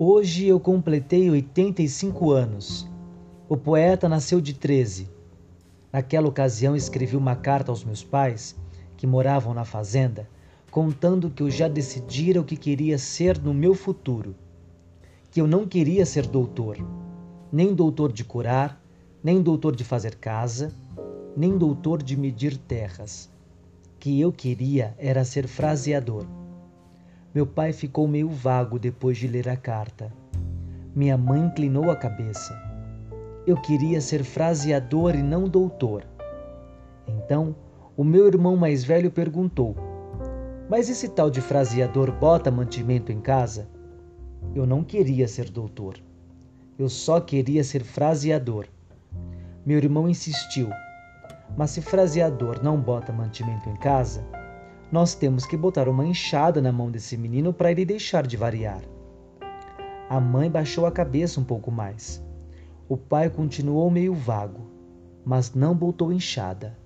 Hoje eu completei 85 anos. O poeta nasceu de 13. Naquela ocasião escrevi uma carta aos meus pais, que moravam na fazenda, contando que eu já decidira o que queria ser no meu futuro. Que eu não queria ser doutor, nem doutor de curar, nem doutor de fazer casa, nem doutor de medir terras. Que eu queria era ser fraseador. Meu pai ficou meio vago depois de ler a carta. Minha mãe inclinou a cabeça. Eu queria ser fraseador e não doutor. Então, o meu irmão mais velho perguntou: Mas esse tal de fraseador bota mantimento em casa? Eu não queria ser doutor. Eu só queria ser fraseador. Meu irmão insistiu: Mas se fraseador não bota mantimento em casa, nós temos que botar uma enxada na mão desse menino para ele deixar de variar. A mãe baixou a cabeça um pouco mais. O pai continuou meio vago, mas não botou enxada.